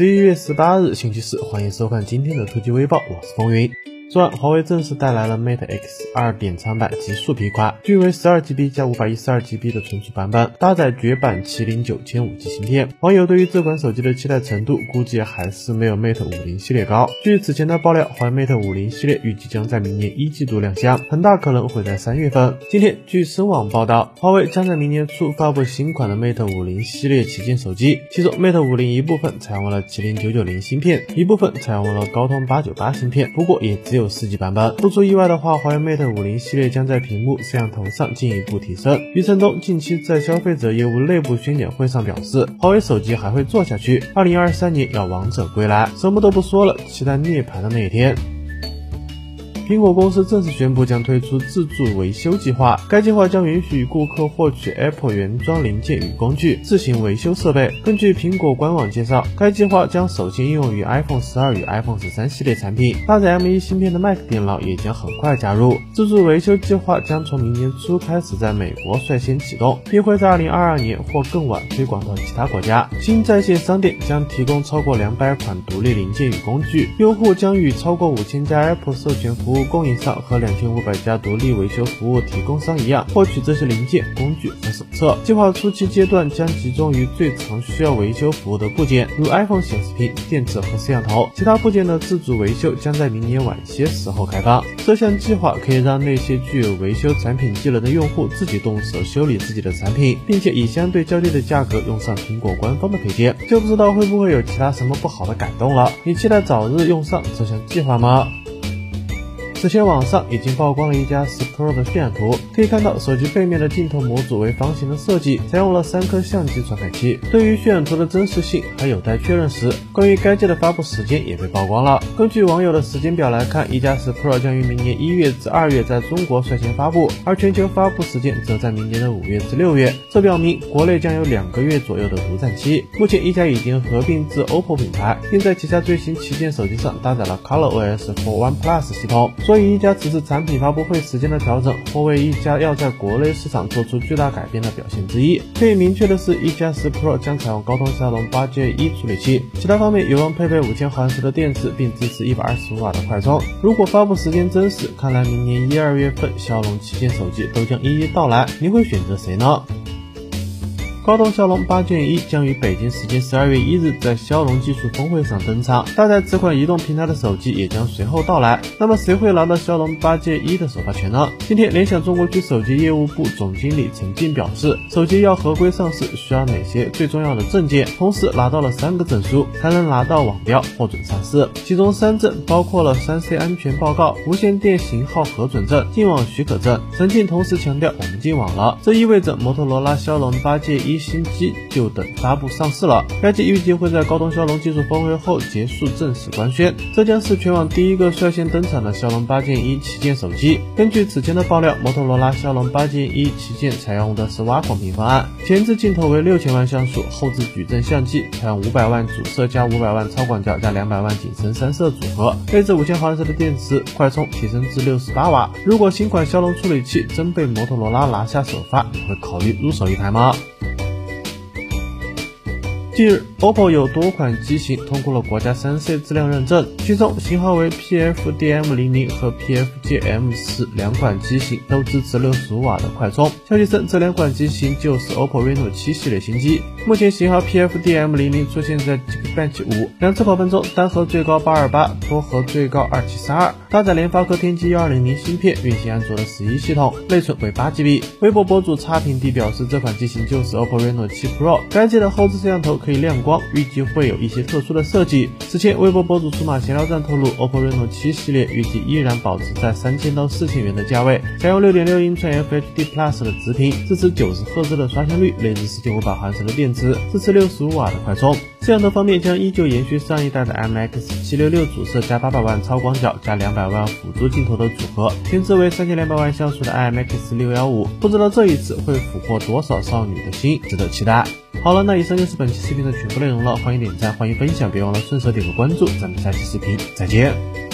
十一月十八日星期四，欢迎收看今天的突击微报，我是风云。昨晚，华为正式带来了 Mate X 二点三版极速皮卡，均为十二 GB 加五百一十二 GB 的存储版本，搭载绝版麒麟九千五 G 芯片。网友对于这款手机的期待程度，估计还是没有 Mate 五零系列高。据此前的爆料，华为 Mate 五零系列预计将在明年一季度亮相，很大可能会在三月份。今天，据深网报道，华为将在明年初发布新款的 Mate 五零系列旗舰手机，其中 Mate 五零一部分采用了麒麟九九零芯片，一部分采用了高通八九八芯片，不过也只有。有四 G 版本，不出意外的话，华为 Mate 五零系列将在屏幕、摄像头上进一步提升。余承东近期在消费者业务内部宣讲会上表示，华为手机还会做下去，二零二三年要王者归来，什么都不说了，期待涅槃的那一天。苹果公司正式宣布将推出自助维修计划，该计划将允许顾客获取 Apple 原装零件与工具，自行维修设备。根据苹果官网介绍，该计划将首先应用于 iPhone 十二与 iPhone 十三系列产品，搭载 M1 芯片的 Mac 电脑也将很快加入。自助维修计划将从明年初开始在美国率先启动，并会在2022年或更晚推广到其他国家。新在线商店将提供超过两百款独立零件与工具，用户将与超过五千家 Apple 授权服务。供应商和两千五百家独立维修服务提供商一样，获取这些零件、工具和手册。计划初期阶段将集中于最常需要维修服务的部件，如 iPhone 显示屏、电池和摄像头。其他部件的自主维修将在明年晚些时候开放。这项计划可以让那些具有维修产品技能的用户自己动手修理自己的产品，并且以相对较低的价格用上苹果官方的配件。就不知道会不会有其他什么不好的改动了？你期待早日用上这项计划吗？此前网上已经曝光了一加十 Pro 的渲染图，可以看到手机背面的镜头模组为方形的设计，采用了三颗相机传感器。对于渲染图的真实性还有待确认时，关于该机的发布时间也被曝光了。根据网友的时间表来看，一加十 Pro 将于明年一月至二月在中国率先发布，而全球发布时间则在明年的五月至六月。这表明国内将有两个月左右的独占期。目前一加已经合并至 OPPO 品牌，并在旗下最新旗舰手机上搭载了 ColorOS for OnePlus 系统。所以一加此次产品发布会时间的调整，或为一加要在国内市场做出巨大改变的表现之一。可以明确的是，一加十 Pro 将采用高通骁龙八 Gen 一处理器，其他方面有望配备五千毫安时的电池，并支持一百二十五瓦的快充。如果发布时间真实，看来明年一二月份骁龙旗舰手机都将一一到来。你会选择谁呢？高通骁龙八 Gen 一将于北京时间十二月一日在骁龙技术峰会上登场，搭载此款移动平台的手机也将随后到来。那么谁会拿到骁龙八 Gen 一的首发权呢？今天，联想中国区手机业务部总经理陈静表示，手机要合规上市需要哪些最重要的证件？同时拿到了三个证书才能拿到网标获准上市，其中三证包括了三 C 安全报告、无线电型号核准证、进网许可证。陈静同时强调，我们进网了，这意味着摩托罗拉骁龙八 Gen 一。一新机就等发布上市了，该机预计会在高通骁龙技术峰会后结束正式官宣，这将是全网第一个率先登场的骁龙八 Gen 一旗舰手机。根据此前的爆料，摩托罗拉骁龙八 Gen 一旗舰采用的是挖孔屏方案，前置镜头为六千万像素，后置矩阵相机采用五百万主摄加五百万超广角加两百万景深三摄组合，配置五千毫安时的电池，快充提升至六十八瓦。如果新款骁龙处理器真被摩托罗拉拿下首发，你会考虑入手一台吗？近日，OPPO 有多款机型通过了国家三 C 质量认证，其中型号为 PFDM00 和 PFGM10 两款机型都支持六十五瓦的快充。消息称，这两款机型就是 OPPO Reno 7系列新机。目前型号 PFDM00 出现在 Geekbench 5，两次跑分中单核最高八二八，多核最高二七三二，搭载联发科天玑幺二零零芯片，运行安卓的十一系统，内存为八 GB。微博博主差评地表示，这款机型就是 OPPO Reno 7 Pro，该机的后置摄像头可。可以亮光，预计会有一些特殊的设计。此前，微博博主数码闲聊站透露，OPPO Reno 7系列预计依然保持在三千到四千元的价位，采用六点六英寸 FHD Plus 的直屏，支持九十赫兹的刷新率，内置四千五百毫安时的电池，支持六十五瓦的快充。摄像头方面将依旧延续上一代的 IMX 七六六主摄加八百万超广角加两百万辅助镜头的组合，前置为三千两百万像素的 IMX 六幺五，不知道这一次会俘获多少少女的心，值得期待。好了，那以上就是本期视频的全部内容了。欢迎点赞，欢迎分享，别忘了顺手点个关注。咱们下期视频再见。